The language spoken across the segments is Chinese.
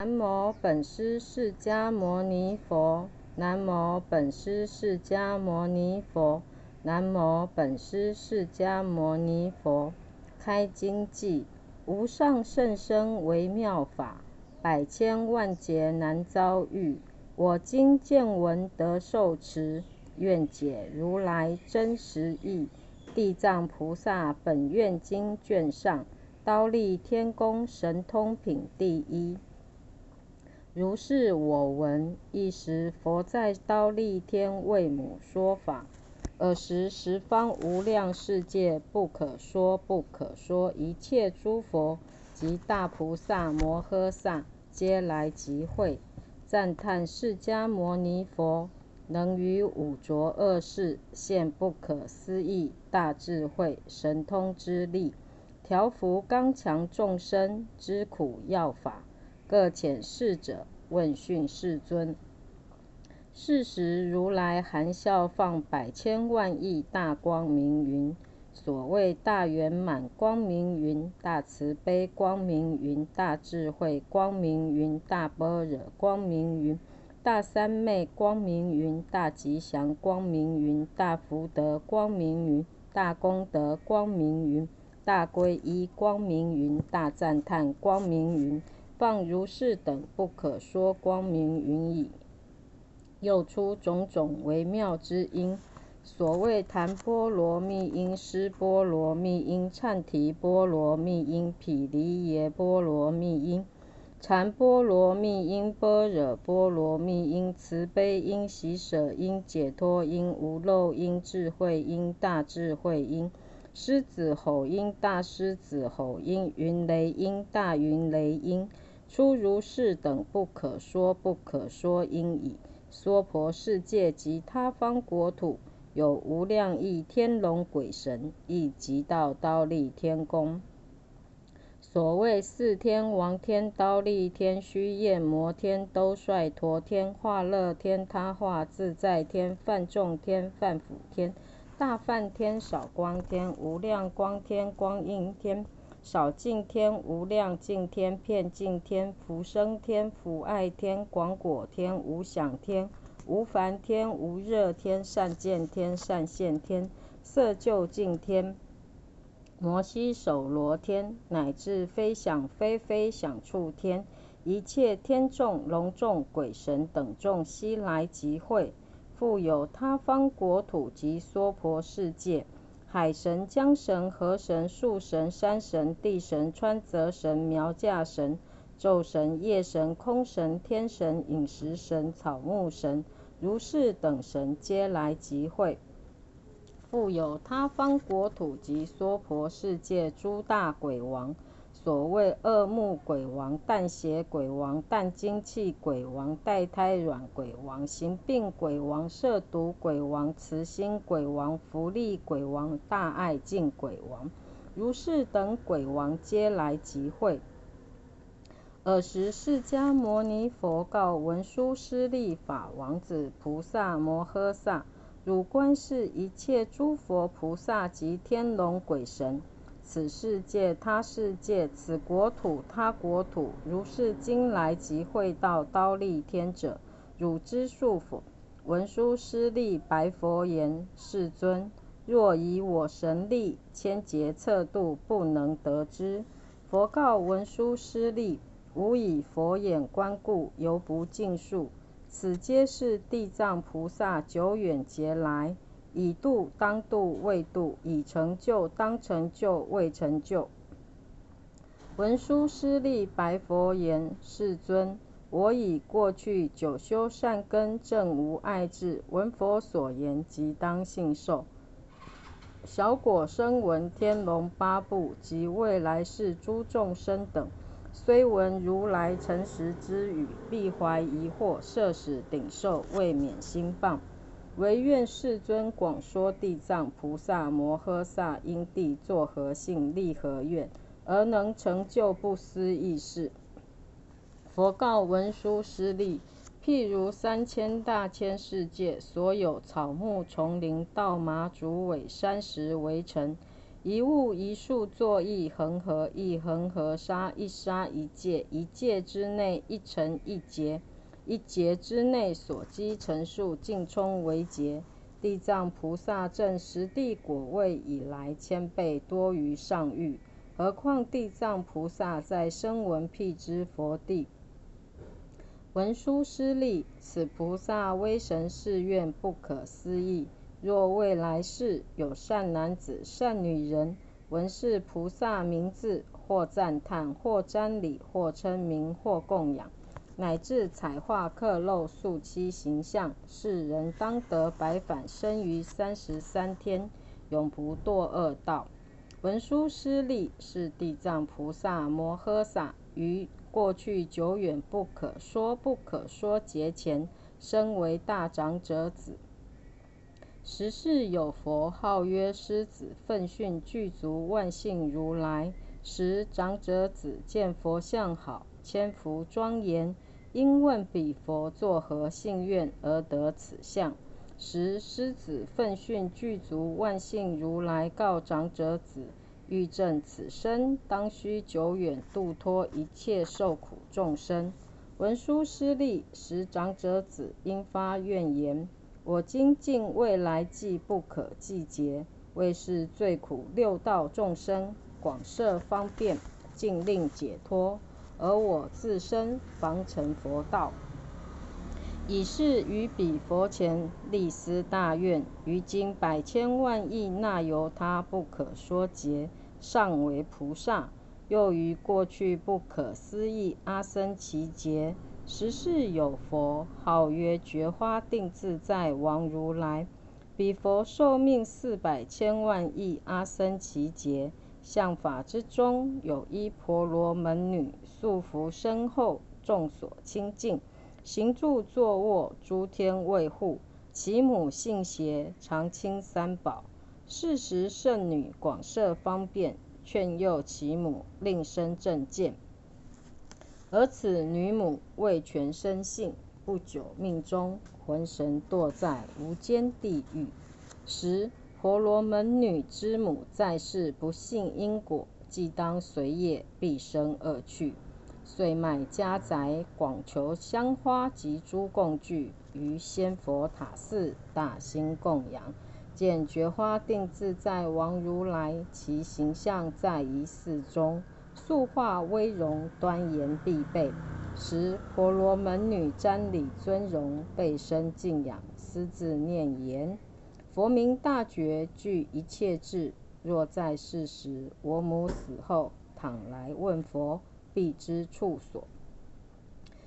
南无本师释迦牟尼佛。南无本师释迦牟尼佛。南无本师释迦牟尼佛。开经偈：无上甚深微妙法，百千万劫难遭遇。我今见闻得受持，愿解如来真实义。地藏菩萨本愿经卷上，刀立天宫神通品第一。如是我闻。一时佛在刀立天为母说法，尔时十方无量世界不可说不可说一切诸佛及大菩萨摩诃萨皆来集会，赞叹释迦牟尼佛。能于五浊恶世现不可思议大智慧神通之力，调伏刚强众生之苦要法，各遣侍者问讯世尊。是时如来含笑放百千万亿大光明云，所谓大圆满光明云、大慈悲光明云、大智慧光明云、大般若光明云。大三昧光明云，大吉祥光明云，大福德光明云，大功德光明云，大皈依光明云，大赞叹光明云，放如是等不可说光明云矣。又出种种微妙之音，所谓檀波罗蜜音、施波罗蜜音、忏提波罗蜜音、毗梨耶波罗蜜音。禅波罗蜜音、般若波罗蜜音、慈悲音、喜舍音、解脱音、无漏音、智慧音、大智慧音、狮子吼音、大狮子吼音、云雷音、大云雷音，出如是等不可说不可说因已。娑婆世界及他方国土，有无量亿天龙鬼神，亦即到刀立天宫。所谓四天王天、刀立天、须焰摩天、兜率陀天、化乐天、他化自在天、梵众天、梵辅天、大梵天、少光天、无量光天、光阴天、少净天、无量净天、遍净天、福生天、福爱天、广果天、无想天、无烦天、无热天、善见天、善现天、色就净天。摩西首罗天，乃至飞想非飞想处天，一切天众、龙众、鬼神等众悉来集会。复有他方国土及娑婆世界，海神、江神、河神、树神、山神、地神、川泽神、苗架神、昼神、夜神、空神、天神、饮食神、草木神，如是等神皆来集会。复有他方国土及娑婆世界诸大鬼王，所谓恶目鬼王、淡血鬼王、淡精气鬼王、带胎卵鬼王、行病鬼王、摄毒鬼王、慈心鬼王、福利鬼王、大爱敬鬼王，如是等鬼王皆来集会。尔时释迦牟尼佛告文殊师利法王子菩萨摩诃萨。汝观是一切诸佛菩萨及天龙鬼神，此世界他世界，此国土他国土，如是今来集会到刀立天者，汝知数否？文殊师利白佛言：世尊，若以我神力千劫测度，不能得知。佛告文殊师利：吾以佛眼观故，犹不尽数。此皆是地藏菩萨久远劫来已度当度未度，已成就当成就未成就。文殊师利白佛言：世尊，我以过去久修善根，正无爱智，闻佛所言，即当信受。小果声闻天龙八部及未来世诸众生等。虽闻如来诚实之语，必怀疑惑，摄使顶受，未免心谤。唯愿世尊广说地藏菩萨摩诃萨因地作何性，立何愿，而能成就不思议事。佛告文殊师利：譬如三千大千世界，所有草木丛林、稻麻竹苇山石围城，一物一树作一恒河，一恒河沙一沙一界，一界之内一尘一劫，一劫之内所积成数尽充为劫。地藏菩萨证十地果位以来，千倍多于上欲。何况地藏菩萨在声闻辟支佛地，文殊师利，此菩萨威神誓愿不可思议。若未来世有善男子、善女人，闻是菩萨名字，或赞叹，或瞻礼，或称名，或供养，乃至彩画刻镂塑漆形象，世人当得百返生于三十三天，永不堕恶道。文殊师利是地藏菩萨摩诃萨于过去久远不可说不可说劫前，身为大长者子。时世有佛号曰狮子，奋训具足万幸如来。时长者子见佛像好，千福庄严，因问彼佛作何信愿而得此相？时狮子奋训具足万幸如来告长者子：欲证此身，当须久远度脱一切受苦众生。文殊师利，时长者子因发愿言。我今尽未来际不可计劫，为是最苦六道众生广设方便，尽令解脱，而我自身方成佛道。以是于彼佛前立思大愿，于今百千万亿那由他不可说劫，尚为菩萨，又于过去不可思议阿僧祇劫。时世有佛，号曰觉花定自在王如来。彼佛寿命四百千万亿阿僧祇劫。相法之中，有一婆罗门女，素服身后，众所亲近，行住坐卧，诸天卫护。其母信邪，常亲三宝。是时圣女广设方便，劝诱其母，令生正见。而此女母未全生性，不久命终，魂神堕在无间地狱。十婆罗门女之母在世不信因果，即当随业，必生恶趣。遂卖家宅，广求香花及诸供具，于仙佛塔寺大兴供养。见觉花定自在王如来，其形象在一寺中。塑化威容，端严必备。时婆罗门女瞻礼尊容，备身敬仰，私自念言：佛名大觉，具一切智。若在世时，我母死后，倘来问佛，必知处所。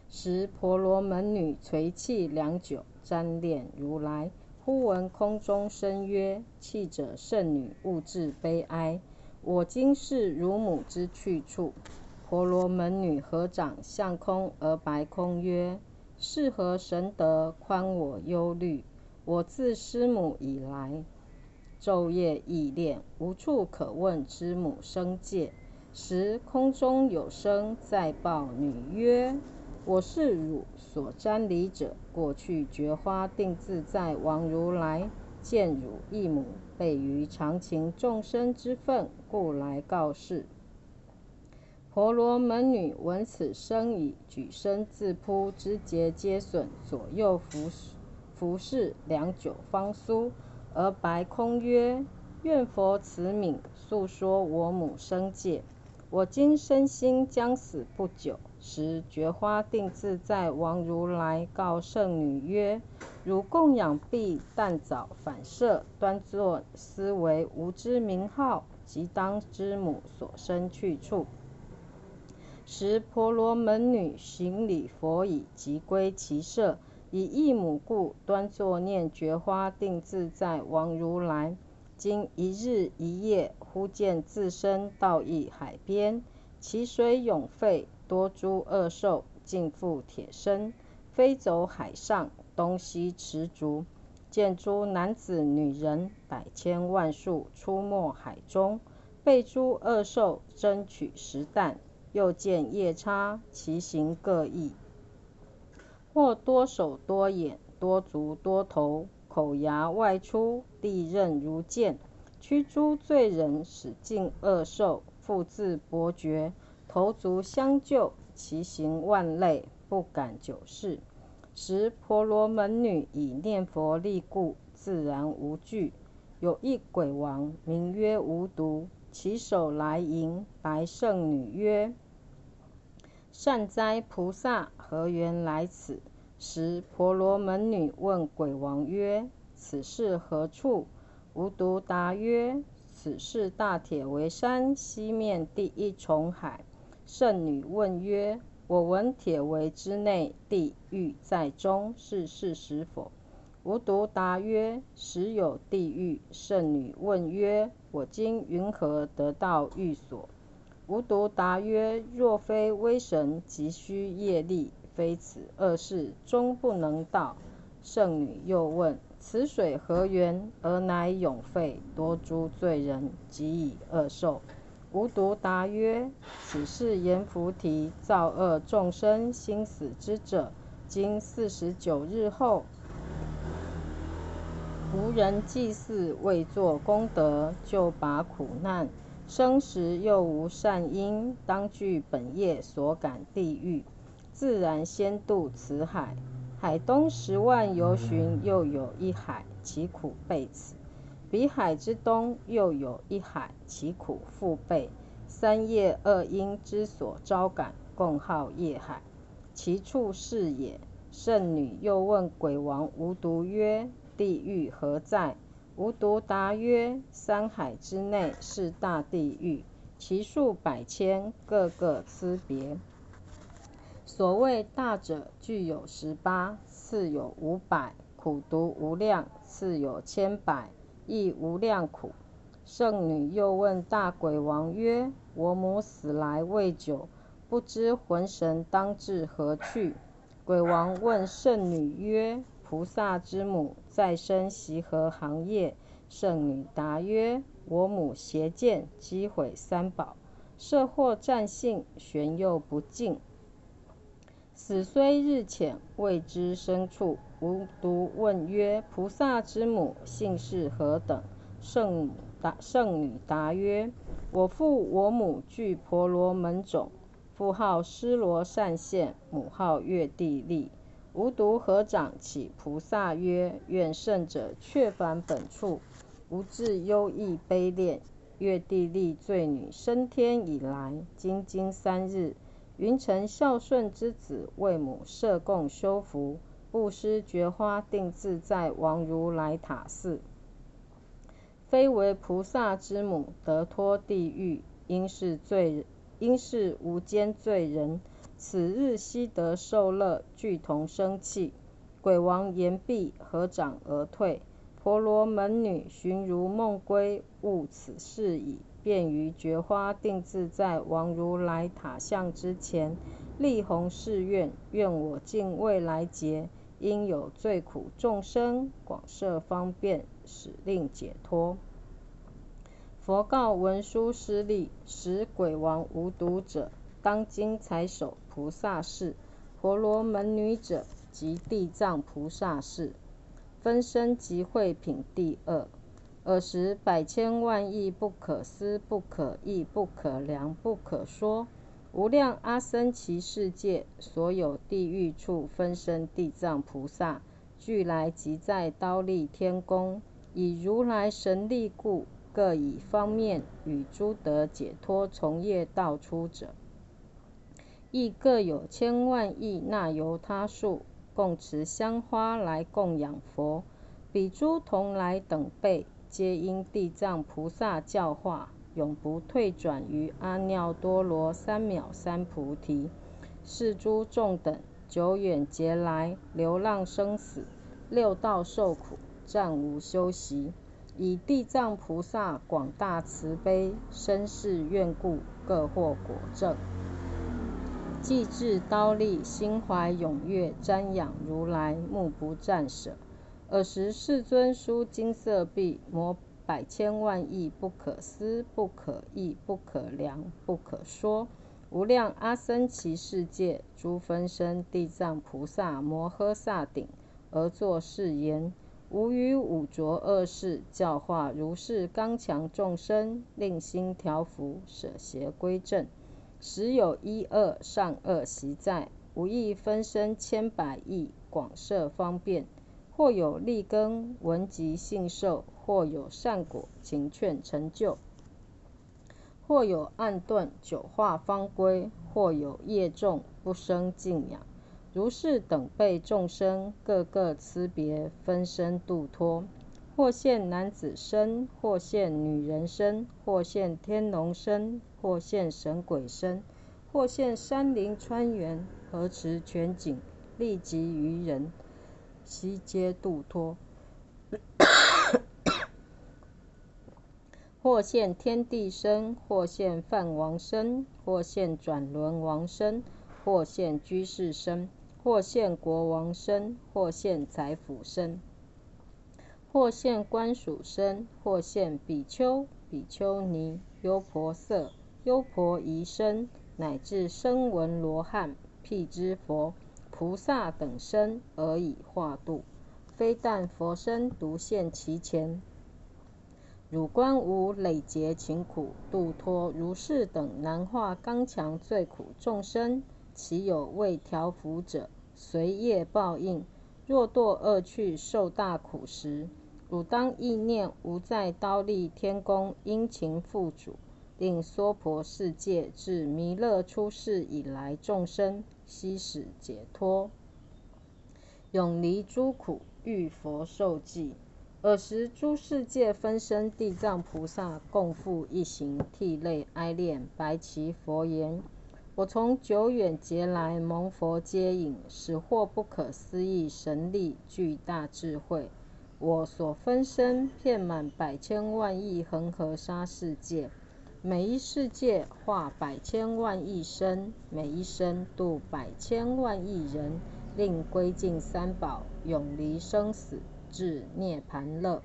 时婆罗门女垂泣良久，瞻恋如来，忽闻空中声曰：“泣者圣女，勿自悲哀。”我今是汝母之去处。婆罗门女合掌向空而白空曰：“是何神德宽我忧虑？我自师母以来，昼夜忆恋，无处可问之母生界。时空中有声在报女曰：‘我是汝所瞻礼者，过去觉花定自在王如来。’”见汝一母，备于常情众生之分，故来告示。婆罗门女闻此声已，举身自扑，肢节皆损，左右服服侍良久，方苏而白空曰：“愿佛慈悯，诉说我母生界。我今身心将死不久。”时觉花定自在王如来告圣女曰：“汝供养毕，但早反射，端坐思维无知名号，即当知母所生去处。”时婆罗门女行礼佛已，即归其舍，以一母故，端坐念觉花定自在王如来。经一日一夜，忽见自身到一海边，其水涌沸。多诸恶兽尽覆铁身，飞走海上，东西驰逐。见诸男子女人百千万数出没海中，被诸恶兽争取食啖。又见夜叉，其形各异，或多手多眼多足多头，口牙外出，利刃如剑，驱诸罪人，使尽恶兽，复自伯爵，头足相救，其行万类，不敢久视。时婆罗门女以念佛力故，自然无惧。有一鬼王，名曰无毒，其手来迎，白圣女曰：“善哉，菩萨，何缘来此？”时婆罗门女问鬼王曰：“此是何处？”无毒答曰：“此是大铁围山西面第一重海。”圣女问曰：“我闻铁围之内地狱在中，是事实否？”无毒答曰：“实有地狱。”圣女问曰：“我今云何得到寓所？”无毒答曰：“若非威神，急需业力，非此恶世，终不能到。”圣女又问。此水何源？而乃永废，多诸罪人，及以恶受。无毒答曰：此是阎浮提造恶众生心死之者。今四十九日后，无人祭祀，未作功德，就把苦难。生时又无善因，当具本业所感地狱，自然先渡此海。海东十万由旬，又有一海，其苦备此；彼海之东，又有一海，其苦复备。三业恶因之所招感，共号业海。其处是也。圣女又问鬼王无毒曰：“地狱何在？”无毒答曰：“三海之内是大地狱，其数百千，各个差别。”所谓大者，具有十八；次有五百，苦毒无量；次有千百，亦无量苦。圣女又问大鬼王曰：“我母死来未久，不知魂神当至何去？”鬼王问圣女曰：“菩萨之母在生习何行业？”圣女答曰：“我母邪见，击毁三宝，设惑占性，玄佑不敬。”死虽日浅，未知深处。无独问曰：“菩萨之母姓氏何等？”圣母答圣女答曰：“我父我母俱婆罗门种，父号施罗善现，母号月地利。无独合掌起菩萨曰：‘愿圣者却返本处，无自忧异悲恋。’月地利罪女升天以来，今经三日。”云成孝顺之子，为母设供修福，布施觉花，定自在王如来塔寺。非为菩萨之母，得脱地狱，应是罪，应是无间罪人。此日悉得受乐，俱同生气。鬼王言毕，合掌而退。婆罗门女寻如梦归，悟此事矣。便于觉花定自在王如来塔像之前，立弘誓愿：愿我尽未来劫，因有罪苦众生，广设方便，使令解脱。佛告文殊师利：使鬼王无毒者，当今才守菩萨事；婆罗门女者，即地藏菩萨事。分身集会品第二。尔时，百千万亿不可思、不可议、不可量、不可说，无量阿僧祇世界所有地狱处分身地藏菩萨，俱来集在刀立天宫，以如来神力故，各以方面与诸得解脱从业道出者，亦各有千万亿那由他数，共持香花来供养佛。比诸同来等辈。皆因地藏菩萨教化，永不退转于阿耨多罗三藐三菩提。是诸众等久远劫来流浪生死，六道受苦，暂无休息。以地藏菩萨广大慈悲，深世愿故，各获果证。既至刀立，心怀踊跃，瞻仰如来，目不暂舍。尔时世尊书金色臂，摩百千万亿不可思、不可议、不可量、不可说，无量阿僧祇世界诸分身地藏菩萨摩诃萨顶，而作是言：吾于五浊恶世教化如是刚强众生，令心调伏，舍邪归正。时有一恶善恶习在，无益分身千百亿，广设方便。或有利根闻及信受，或有善果勤劝成就，或有暗钝久化方归，或有业重不生敬仰。如是等辈众生，各个差别分身度脱，或现男子身，或现女人身，或现天龙身，或现神鬼身，或现山林川原，何持全景，利及于人，悉皆度脱。或现天地身，或现梵王身，或现转轮王身，或现居士身。或现国王身，或现宰辅身，或现官属身，或现比丘、比丘尼、优婆塞、优婆夷身，乃至声闻罗汉、辟支佛、菩萨等身，而以化度。非但佛身独现其前，汝观无累劫勤苦，度脱如是等难化刚强最苦众生。其有未调伏者，随业报应。若堕恶趣，受大苦时，汝当意念：吾在刀立天宫，殷勤付主，令娑婆世界至弥勒出世以来众生悉使解脱，永离诸苦，遇佛受记。尔时诸世界分身地藏菩萨，共赴一行，涕泪哀恋，白其佛言。我从久远劫来蒙佛接引，使获不可思议神力、巨大智慧。我所分身遍满百千万亿恒河沙世界，每一世界化百千万亿生，每一生度百千万亿人，令归尽三宝，永离生死，至涅盘乐。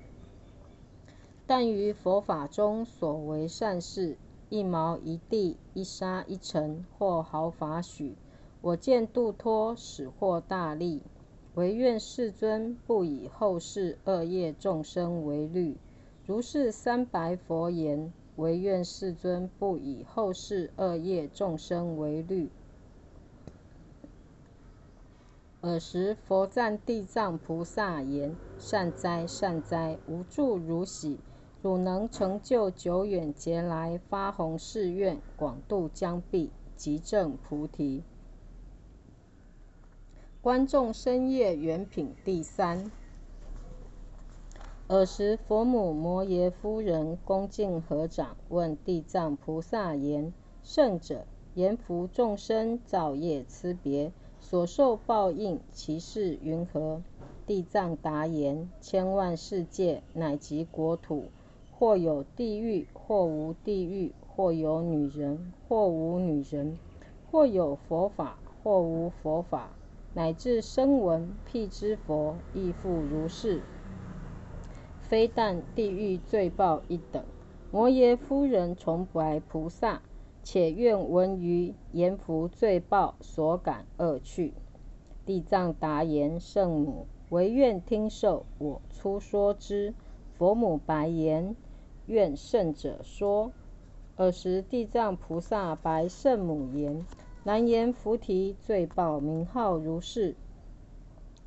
但于佛法中所为善事。一毛一地，一沙一尘，或毫发许，我见度脱，使获大利。唯愿世尊不以后世恶业众生为虑。如是三白佛言：唯愿世尊不以后世恶业众生为虑。尔时佛赞地藏菩萨言：善哉，善哉，无住如喜。汝能成就久远劫来发弘誓愿，广度疆壁，即证菩提。观众生业缘品第三。尔时佛母摩耶夫人恭敬合掌，问地藏菩萨言：“圣者，言福众生造业差别，所受报应，其事云何？”地藏答言：“千万世界，乃及国土。”或有地狱，或无地狱；或有女人，或无女人；或有佛法，或无佛法，乃至声闻、辟支佛，亦复如是。非但地狱罪报一等。摩耶夫人崇白菩萨，且愿闻于阎浮罪报所感恶趣。地藏答言：圣母，唯愿听受我初说之。佛母白言。愿圣者说。尔时地藏菩萨白圣母言：“难言菩提罪报名号如是。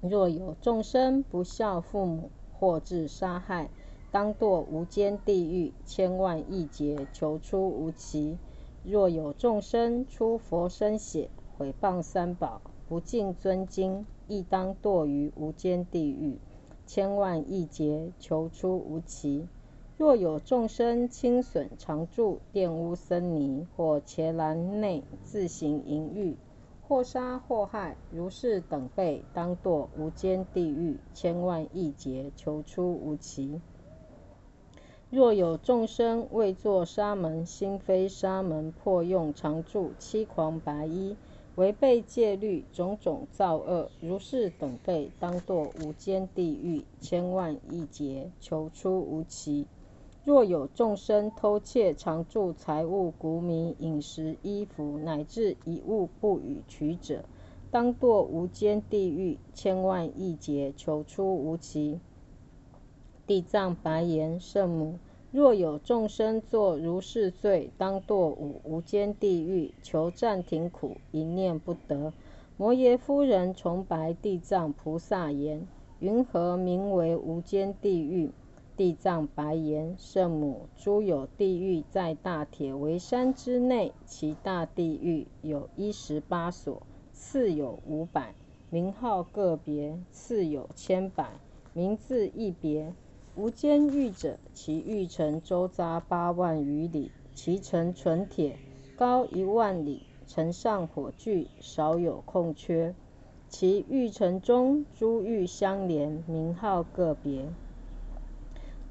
若有众生不孝父母，或致杀害，当堕无间地狱千万亿劫，求出无期。若有众生出佛身血，毁谤三宝，不敬尊经，亦当堕于无间地狱千万亿劫，求出无期。”若有众生轻损常住，玷污僧尼，或伽蓝内自行淫欲，或杀或害，如是等辈，当堕无间地狱千万亿劫，求出无期。若有众生为作沙门，心非沙门，破用常住，欺狂白衣，违背戒律，种种造恶，如是等辈，当堕无间地狱千万亿劫，求出无期。若有众生偷窃常住财物、谷米、饮食、衣服，乃至一物不与取者，当堕无间地狱千万亿劫，求出无期。地藏白言：“圣母，若有众生作如是罪，当堕五无间地狱，求暂停苦，一念不得。”摩耶夫人崇白地藏菩萨言：“云何名为无间地狱？”地藏白言：“圣母，诸有地狱在大铁围山之内，其大地狱有一十八所，次有五百，名号个别；次有千百，名字一别。”无间狱者，其狱城周匝八万余里，其城纯铁，高一万里，城上火炬，少有空缺。其狱城中诸狱相连，名号个别。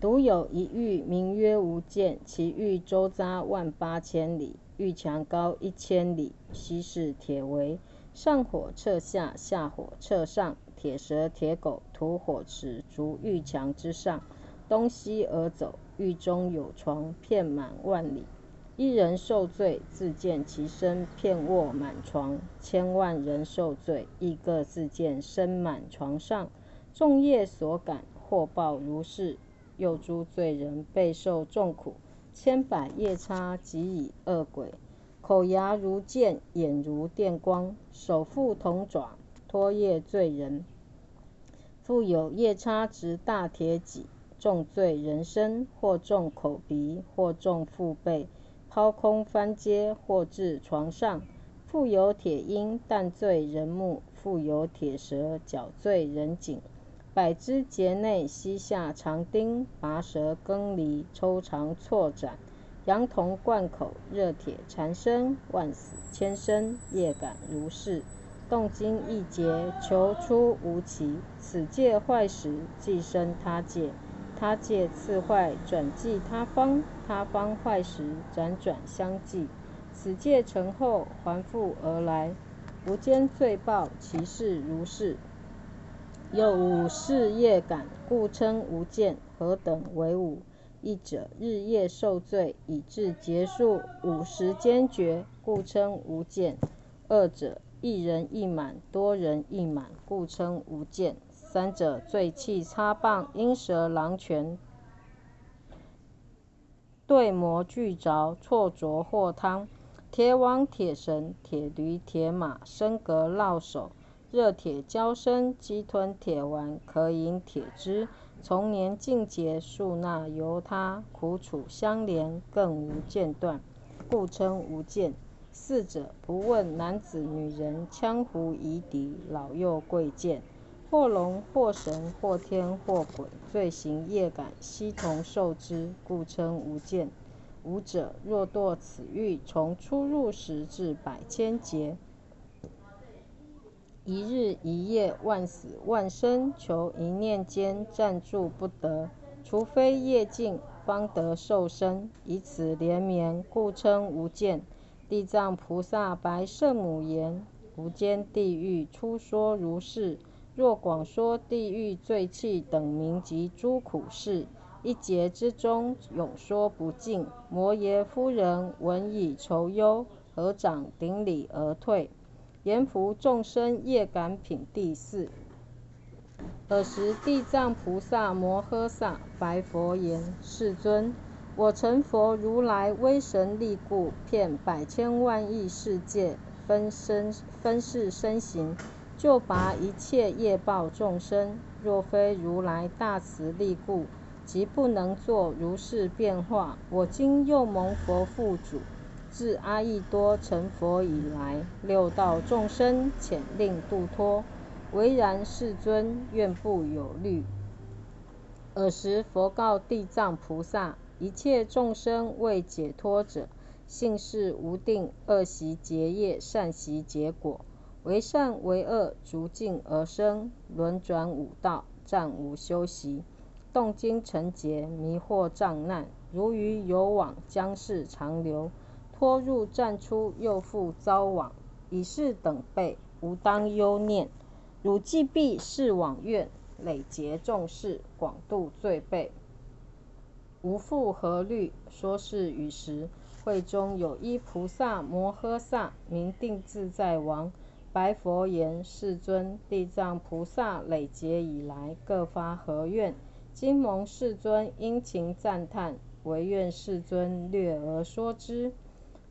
独有一狱，名曰无间，其狱周匝万八千里，狱墙高一千里，悉是铁围，上火彻下，下火彻上。铁蛇、铁狗吐火池，逐狱墙之上，东西而走。狱中有床，遍满万里。一人受罪，自见其身片卧满床；千万人受罪，亦各自见身满床上。众业所感，祸报如是。又诸罪人备受重苦，千百夜叉即以恶鬼，口牙如剑，眼如电光，手负铜爪。拖曳罪人，复有夜叉执大铁戟，重罪人身，或重口鼻，或重腹背，抛空翻阶，或至床上；复有铁鹰弹罪人目，复有铁蛇绞罪人颈。百枝节内膝下长钉，拔舌更离，抽肠错斩，羊铜贯口，热铁缠身，万死千生，业感如是。动经一劫，求出无期。此界坏时，即生他界；他界次坏，转继他方；他方坏时，辗转相继。此界成后，还复而来。无间罪报，其事如是。有五事业感，故称无间。何等为五？一者，日夜受罪，以致结束五时间绝，故称无间。二者，一人一满，多人一满，故称无间。三者，罪气插棒，鹰蛇狼拳，对魔俱着，错着或汤。铁网铁绳，铁驴铁马，身格烙手，热铁交身，鸡吞铁丸，可饮铁汁。从年尽节，数纳由他，苦楚相连，更无间断，故称无间。四者不问男子女人，羌胡夷狄，老幼贵贱，或龙或神，或天或鬼，罪行业感，悉同受之，故称无间。五者若堕此狱，从出入时至百千劫，一日一夜，万死万生，求一念间暂住不得，除非业尽，方得受生。以此连绵，故称无间。地藏菩萨白圣母言：“无间地狱初说如是。若广说地狱罪气等名及诸苦事，一劫之中永说不尽。”摩耶夫人闻以愁忧，合掌顶礼而退。阎浮众生业感品第四。尔时地藏菩萨摩诃萨白佛言：“世尊。”我成佛如来威神力故，遍百千万亿世界，分身分世身形，救拔一切业报众生。若非如来大慈力故，即不能作如是变化。我今又蒙佛父主，自阿逸多成佛以来，六道众生遣令度脱。唯然，世尊，愿不有虑。尔时佛告地藏菩萨。一切众生未解脱者，性事无定，恶习结业，善习结果。为善为恶，逐境而生，轮转五道，暂无休息。动经成劫，迷惑障难，如鱼游网，将世长流。颇入战出，又复遭网，以是等辈，无当忧念。汝既毕是往愿，累劫众事，广度罪辈。无复何虑？说是语时，会中有一菩萨摩诃萨，名定自在王，白佛言：“世尊，地藏菩萨累劫以来，各发何愿？今蒙世尊殷勤赞叹，唯愿世尊略而说之。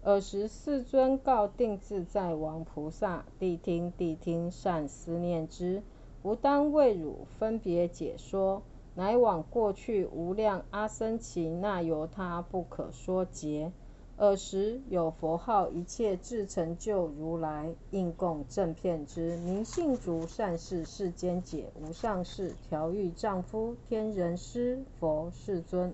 尔时世尊告定自在王菩萨：“谛听，谛听，善思念之。吾当为汝分别解说，乃往过去无量阿僧祇那由他不可说劫。尔时有佛号一切智成就如来应供正遍之，名信足善事世间解无上士调御丈夫天人师佛世尊。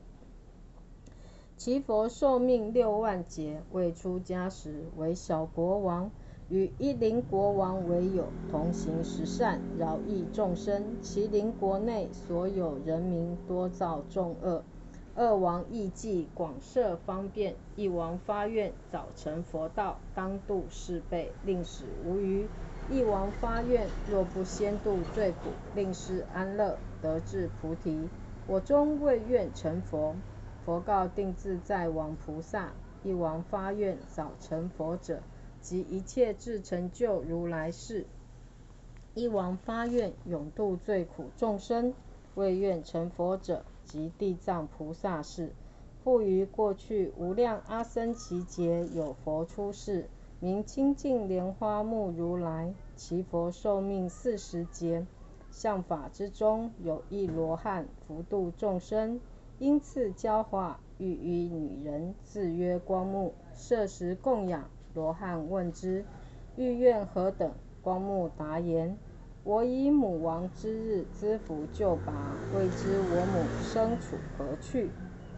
其佛寿命六万劫，未出家时为小国王，与一邻国王为友，同行十善，饶益众生。其邻国内所有人民多造众恶。二王亦计广设方便，一王发愿早成佛道，当度世辈，令使无余。一王发愿，若不先度罪苦，令师安乐，得至菩提。我终未愿成佛。佛告定自在王菩萨：一王发愿早成佛者，即一切智成就如来世。一王发愿永度最苦众生，未愿成佛者。及地藏菩萨事，复于过去无量阿僧祇劫有佛出世，名清净莲花目如来。其佛寿命四十劫，相法之中有一罗汉，福度众生，因次教化，欲于女人，自曰光目，设时供养。罗汉问之，欲愿何等？光目答言。我以母亡之日资福救拔，未知我母生处何去？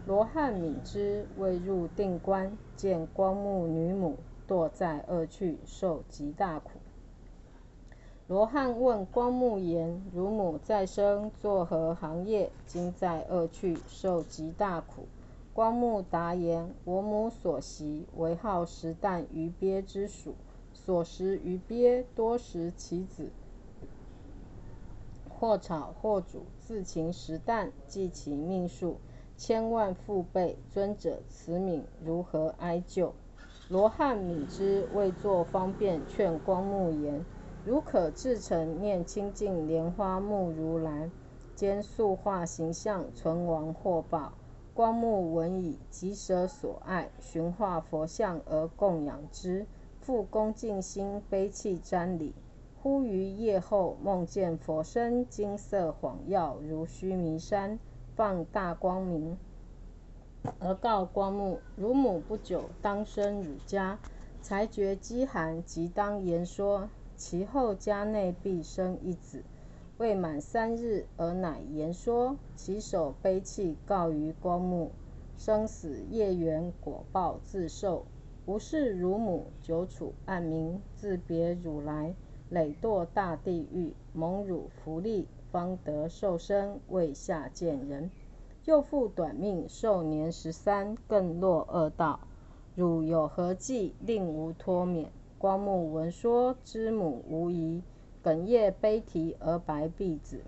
罗汉敏之，未入定观，见光目女母堕在恶趣，受极大苦。罗汉问光目言：汝母再生作何行业？今在恶趣，受极大苦。光目答言：我母所习为好食啖鱼鳖之属，所食鱼鳖多食其子。或炒或煮，自勤食啖，记其命数，千万父辈。尊者慈悯，如何哀救？罗汉悯之，为作方便，劝光目言：如可至诚念清净莲花目如来，兼塑化形象，存亡获报。光目闻已，即舍所爱，寻化佛像而供养之，复恭敬心悲泣瞻礼。忽于夜后梦见佛身金色晃耀，如须弥山，放大光明，而告光目：汝母不久当生汝家，才觉饥寒，即当言说。其后家内必生一子，未满三日，而乃言说。其手悲泣，告于光目：生死业缘果报自受，无事汝母，久处暗冥，自别汝来。累堕大地狱，蒙汝福利，方得受生，未下见人。又复短命，寿年十三，更落恶道。汝有何计，令吾脱免？光目闻说，知母无疑，哽咽悲啼，而白婢子：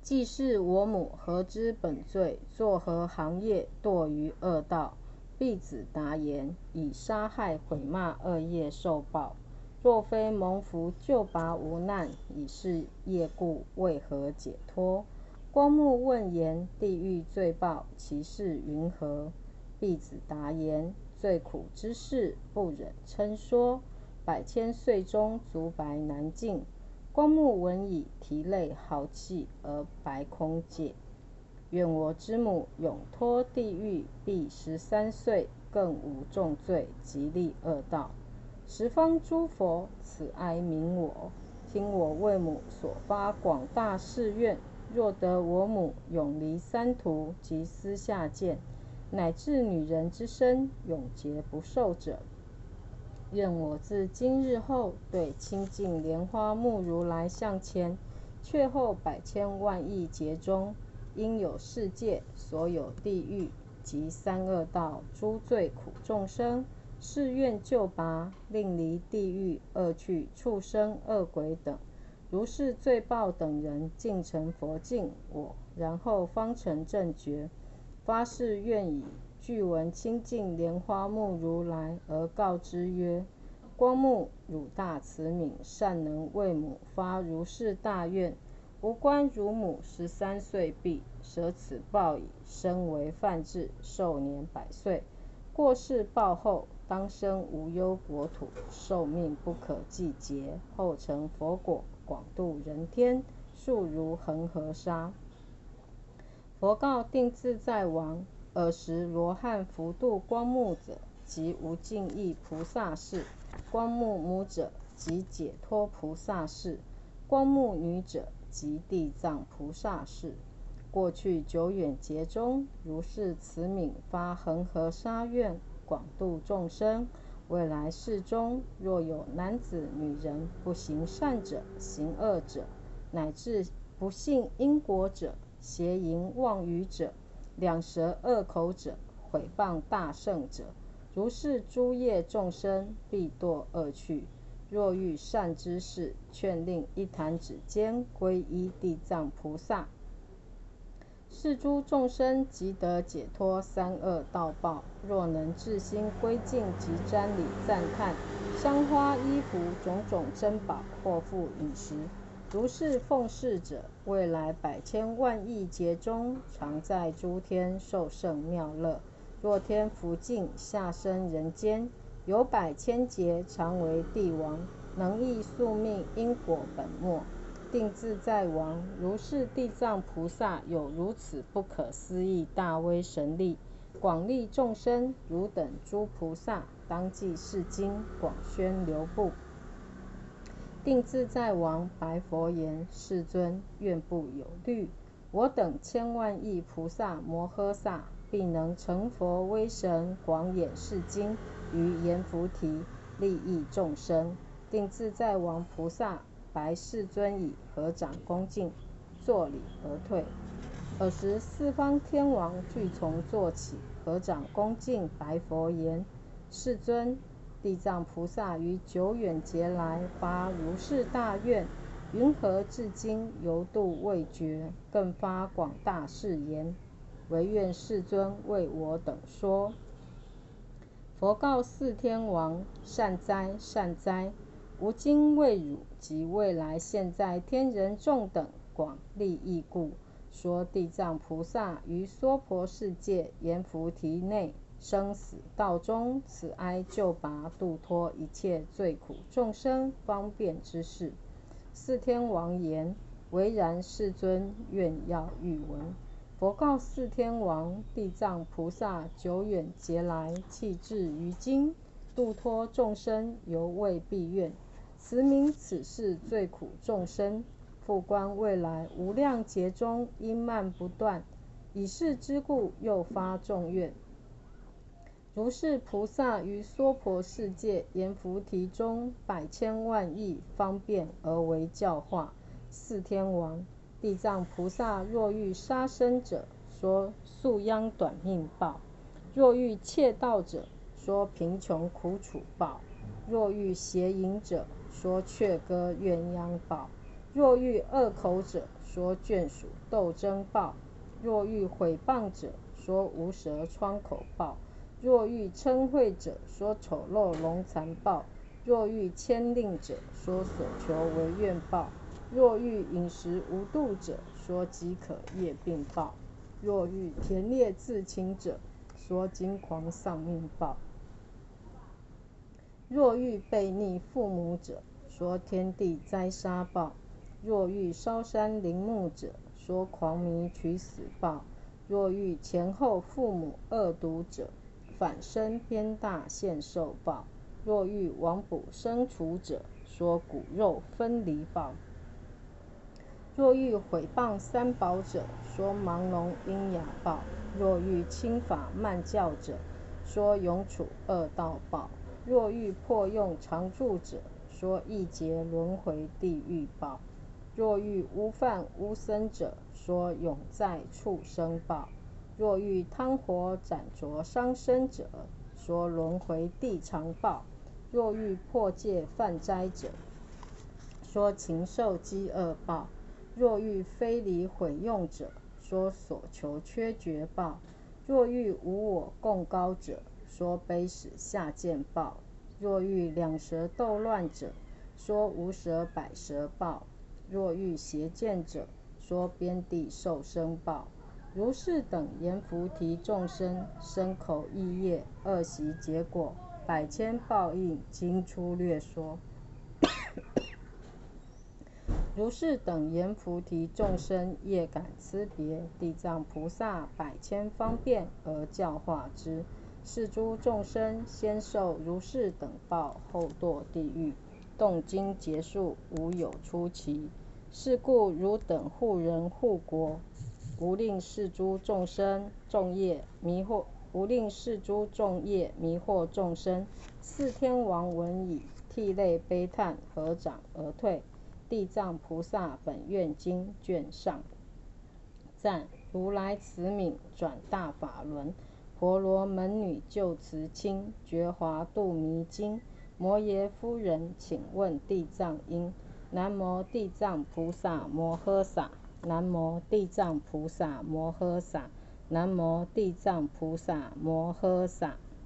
既是我母，何知本罪？作何行业，堕于恶道？婢子答言：以杀害毁骂恶业受报。若非蒙福救拔无难，已是业故，为何解脱？光目问言：地狱罪报，其事云何？弟子答言：最苦之事，不忍称说。百千岁中，足白难尽。光目闻已，涕泪豪泣，而白空解：愿我之母永脱地狱，必十三岁，更无重罪，极利恶道。十方诸佛慈哀悯我，听我为母所发广大誓愿：若得我母永离三途及私下见，乃至女人之身永劫不受者，愿我自今日后对清净莲花目如来向前，却后百千万亿劫中，应有世界所有地狱及三恶道诸罪苦众生。誓愿救拔，令离地狱恶趣、畜生、恶鬼等，如是罪报等人，尽成佛境，我然后方成正觉。发誓愿以具闻清净莲花目如来，而告之曰：光目，汝大慈悯，善能为母发如是大愿。吾观汝母十三岁毕，舍此报矣，身为范志，寿年百岁。过世报后，当生无忧国土，寿命不可计劫。后成佛果，广度人天，数如恒河沙。佛告定自在王：尔时罗汉福度光目者，即无尽意菩萨事；光目母者，即解脱菩萨事；光目女者，即地藏菩萨事。过去久远劫中，如是慈悯发恒河沙愿，广度众生。未来世中，若有男子、女人不行善者，行恶者，乃至不信因果者，邪淫妄语者，两舌恶口者，毁谤大圣者，如是诸业众生，必堕恶趣。若遇善知识，劝令一弹指间皈依地藏菩萨，是诸众生即得解脱三恶道报。若能至心归敬及瞻礼赞叹香花衣服种种珍宝或复饮食，如是奉事者，未来百千万亿劫中，常在诸天受胜妙乐。若天福尽，下生人间。有百千劫，常为帝王，能益宿命因果本末，定自在王。如是地藏菩萨有如此不可思议大威神力，广利众生。汝等诸菩萨，当记是经，广宣流布。定自在王白佛言：世尊，愿不有虑。我等千万亿菩萨摩诃萨，必能成佛威神，广演是经。于阎浮提利益众生，定自在王菩萨白世尊以合掌恭敬，作礼而退。尔时四方天王俱从坐起，合掌恭敬，白佛言：“世尊，地藏菩萨于久远劫来发如是大愿，云何至今犹度未绝？更发广大誓言，唯愿世尊为我等说。”佛告四天王：善哉，善哉！吾今为汝及未来现在天人众等广利益故，说地藏菩萨于娑婆世界阎浮提内生死道中此哀救拔度脱一切罪苦众生方便之事。四天王言：唯然，世尊，愿要欲闻。佛告四天王：地藏菩萨久远劫来，弃智于今，度脱众生，犹未毕愿。慈名此事最苦众生，复观未来无量劫中，因慢不断，以是之故，又发众愿。如是菩萨于娑婆世界阎浮提中，百千万亿方便而为教化。四天王。地藏菩萨若欲杀生者，说宿殃短命报；若欲窃盗者，说贫穷苦楚报；若欲邪淫者，说雀歌鸳鸯报；若欲恶口者，说眷属斗争报；若欲毁谤者，说无舌疮口报；若欲嗔恚者，说丑陋龙残报；若欲牵令者，说所求为愿报。若欲饮食无度者，说饥渴夜病报；若欲田猎自轻者，说惊狂丧命报；若欲背逆父母者，说天地灾杀报；若欲烧山林木者，说狂迷取死报；若欲前后父母恶毒者，反身偏大现受报；若欲往补生除者，说骨肉分离报。若欲毁谤三宝者，说盲聋喑哑报；若欲轻法慢教者，说永处恶道报；若欲破用常住者，说一劫轮回地狱报；若欲污犯污僧者，说永在畜生报；若欲贪火斩灼伤身者，说轮回地常报；若欲破戒犯斋者，说禽兽饥饿报。若欲非礼毁用者，说所求缺绝报；若欲无我共高者，说卑使下贱报；若欲两舌斗乱者，说无舌百舌报；若遇邪见者，说边地受生报。如是等阎浮提众生，身口意业恶习结果，百千报应，经出略说。如是等阎浮提众生业感差别，地藏菩萨百千方便而教化之。是诸众生先受如是等报，后堕地狱。动经结束，无有出期。是故汝等护人护国，无令是诸众生众业迷惑，无令是诸众业迷惑众生。四天王闻已，涕泪悲叹，合掌而退。地藏菩萨本愿经卷上赞：如来慈悯转大法轮，婆罗门女救慈亲，觉华度迷津。摩耶夫人，请问地藏因？南无地藏菩萨摩诃萨，南无地藏菩萨摩诃萨，南无地藏菩萨摩诃萨。